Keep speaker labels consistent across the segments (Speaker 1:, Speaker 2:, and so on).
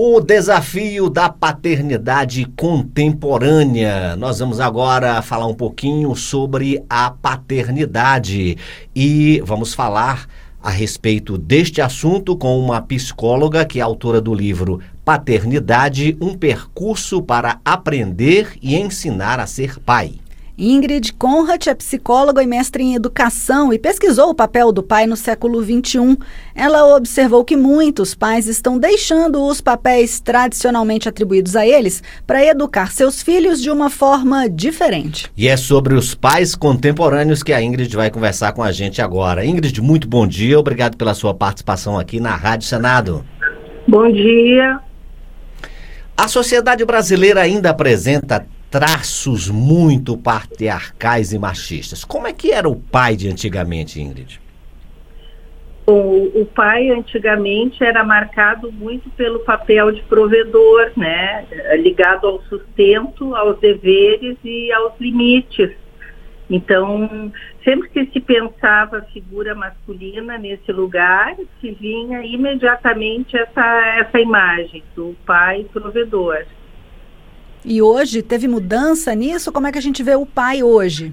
Speaker 1: O desafio da paternidade contemporânea. Nós vamos agora falar um pouquinho sobre a paternidade e vamos falar a respeito deste assunto com uma psicóloga que é autora do livro Paternidade, um percurso para aprender e ensinar a ser pai.
Speaker 2: Ingrid Conrad é psicóloga e mestre em educação e pesquisou o papel do pai no século XXI. Ela observou que muitos pais estão deixando os papéis tradicionalmente atribuídos a eles para educar seus filhos de uma forma diferente.
Speaker 1: E é sobre os pais contemporâneos que a Ingrid vai conversar com a gente agora. Ingrid, muito bom dia. Obrigado pela sua participação aqui na Rádio Senado.
Speaker 3: Bom dia.
Speaker 1: A sociedade brasileira ainda apresenta traços muito patriarcais e machistas. Como é que era o pai de antigamente, Ingrid?
Speaker 3: O, o, pai antigamente era marcado muito pelo papel de provedor, né? Ligado ao sustento, aos deveres e aos limites. Então, sempre que se pensava figura masculina nesse lugar, se vinha imediatamente essa, essa imagem do pai provedor.
Speaker 2: E hoje teve mudança nisso? Como é que a gente vê o pai hoje?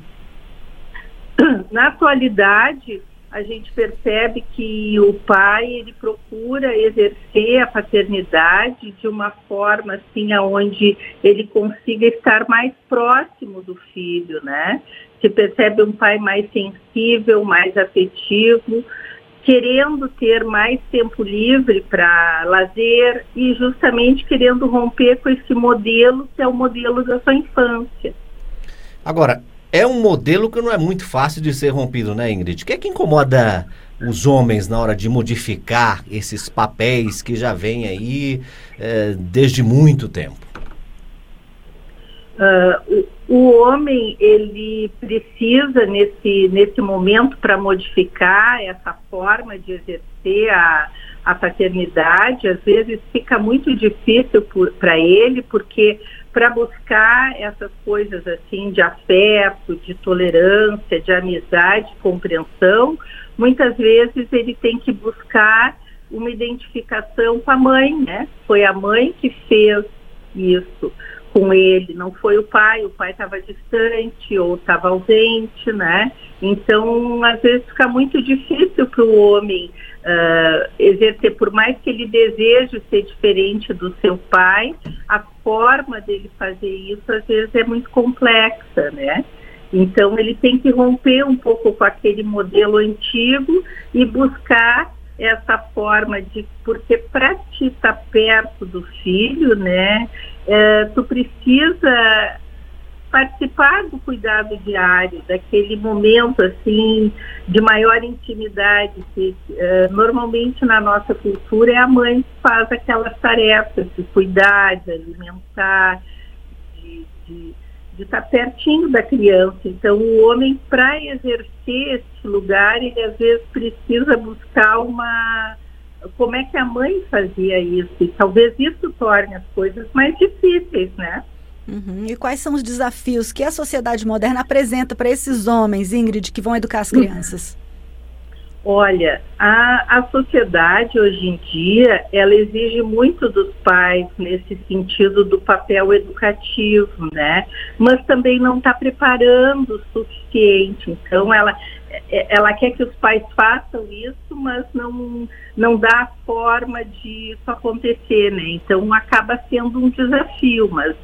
Speaker 3: Na atualidade, a gente percebe que o pai ele procura exercer a paternidade de uma forma assim aonde ele consiga estar mais próximo do filho, né? Se percebe um pai mais sensível, mais afetivo, querendo ter mais tempo livre para lazer e justamente querendo romper com esse modelo que é o modelo da sua infância.
Speaker 1: Agora, é um modelo que não é muito fácil de ser rompido, né, Ingrid? O que é que incomoda os homens na hora de modificar esses papéis que já vêm aí é, desde muito tempo?
Speaker 3: Uh, o, homem ele precisa nesse nesse momento para modificar essa forma de exercer a, a paternidade às vezes fica muito difícil para ele porque para buscar essas coisas assim de afeto de tolerância de amizade compreensão muitas vezes ele tem que buscar uma identificação com a mãe né? Foi a mãe que fez isso com ele, não foi o pai, o pai estava distante ou estava ausente, né? Então, às vezes fica muito difícil para o homem uh, exercer, por mais que ele deseje ser diferente do seu pai, a forma dele fazer isso às vezes é muito complexa, né? Então, ele tem que romper um pouco com aquele modelo antigo e buscar essa forma de porque para te estar tá perto do filho, né, é, tu precisa participar do cuidado diário, daquele momento assim de maior intimidade que é, normalmente na nossa cultura é a mãe que faz aquelas tarefas de cuidar, de alimentar, de, de de estar pertinho da criança. Então, o homem, para exercer esse lugar, ele às vezes precisa buscar uma. Como é que a mãe fazia isso? E talvez isso torne as coisas mais difíceis, né?
Speaker 2: Uhum. E quais são os desafios que a sociedade moderna apresenta para esses homens, Ingrid, que vão educar as crianças?
Speaker 3: Olha, a, a sociedade hoje em dia, ela exige muito dos pais nesse sentido do papel educativo, né? Mas também não está preparando o suficiente. Então, ela, é, ela quer que os pais façam isso, mas não, não dá a forma de isso acontecer, né? Então, acaba sendo um desafio, mas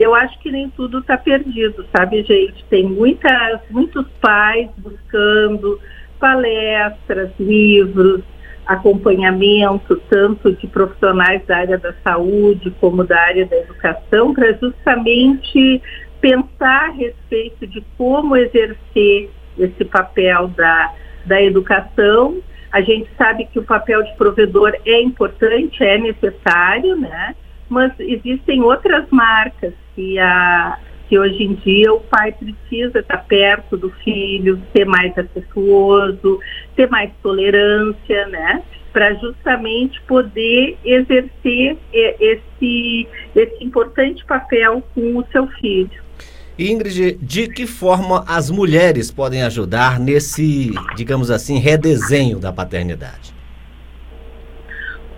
Speaker 3: eu acho que nem tudo está perdido, sabe, gente? Tem muitas, muitos pais buscando palestras, livros, acompanhamento tanto de profissionais da área da saúde como da área da educação para justamente pensar a respeito de como exercer esse papel da, da educação. A gente sabe que o papel de provedor é importante, é necessário, né? Mas existem outras marcas que a, que hoje em dia o pai precisa estar perto do filho, ser mais afetuoso, ter mais tolerância, né? Para justamente poder exercer esse, esse importante papel com o seu filho.
Speaker 1: Ingrid, de que forma as mulheres podem ajudar nesse, digamos assim, redesenho da paternidade?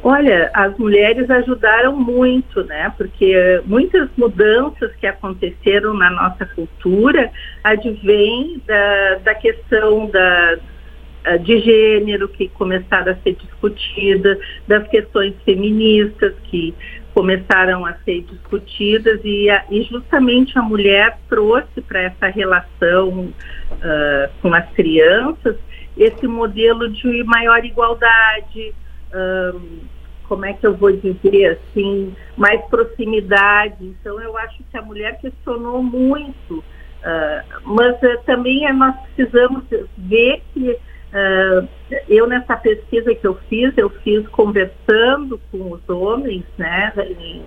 Speaker 3: Olha, as mulheres ajudaram muito, né? Porque muitas mudanças que aconteceram na nossa cultura advêm da, da questão da, de gênero que começaram a ser discutida, das questões feministas que começaram a ser discutidas e, a, e justamente a mulher trouxe para essa relação uh, com as crianças esse modelo de maior igualdade, um, como é que eu vou dizer assim, mais proximidade. Então eu acho que a mulher questionou muito, uh, mas uh, também é, nós precisamos ver que uh, eu nessa pesquisa que eu fiz, eu fiz conversando com os homens, né, em,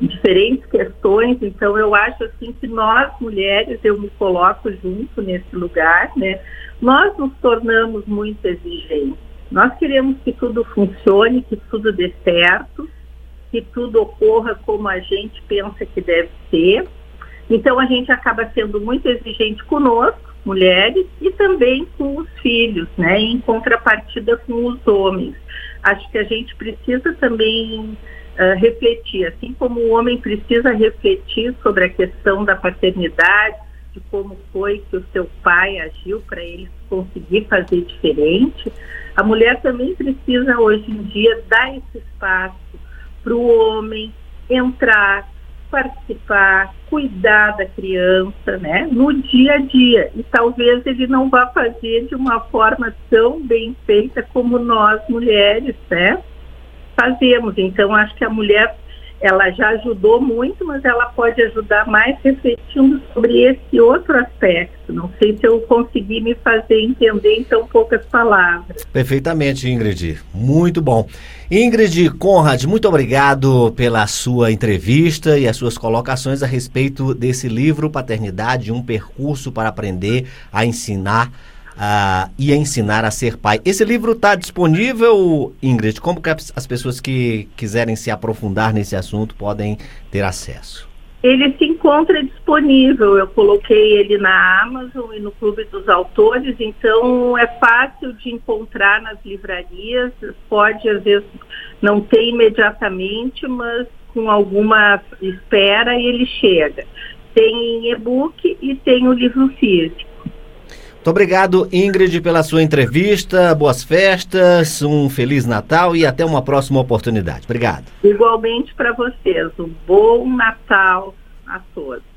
Speaker 3: diferentes questões. Então eu acho assim que nós mulheres, eu me coloco junto nesse lugar, né, nós nos tornamos muito exigentes nós queremos que tudo funcione, que tudo dê certo, que tudo ocorra como a gente pensa que deve ser. Então a gente acaba sendo muito exigente conosco, mulheres, e também com os filhos, né? Em contrapartida com os homens. Acho que a gente precisa também uh, refletir, assim como o homem precisa refletir sobre a questão da paternidade, de como foi que o seu pai agiu para ele conseguir fazer diferente. A mulher também precisa hoje em dia dar esse espaço para o homem entrar, participar, cuidar da criança, né, no dia a dia. E talvez ele não vá fazer de uma forma tão bem feita como nós mulheres, né, fazemos. Então acho que a mulher ela já ajudou muito, mas ela pode ajudar mais refletindo sobre esse outro aspecto. Não sei se eu consegui me fazer entender em tão poucas palavras.
Speaker 1: Perfeitamente, Ingrid. Muito bom. Ingrid Conrad, muito obrigado pela sua entrevista e as suas colocações a respeito desse livro Paternidade, um percurso para aprender a ensinar e ensinar a ser pai. Esse livro está disponível, Ingrid? Como que as pessoas que quiserem se aprofundar nesse assunto podem ter acesso?
Speaker 3: Ele se encontra disponível. Eu coloquei ele na Amazon e no Clube dos Autores, então é fácil de encontrar nas livrarias. Pode, às vezes, não ter imediatamente, mas com alguma espera ele chega. Tem em e-book e tem o livro físico.
Speaker 1: Muito obrigado, Ingrid, pela sua entrevista. Boas festas, um Feliz Natal e até uma próxima oportunidade. Obrigado.
Speaker 3: Igualmente para vocês. Um bom Natal a todos.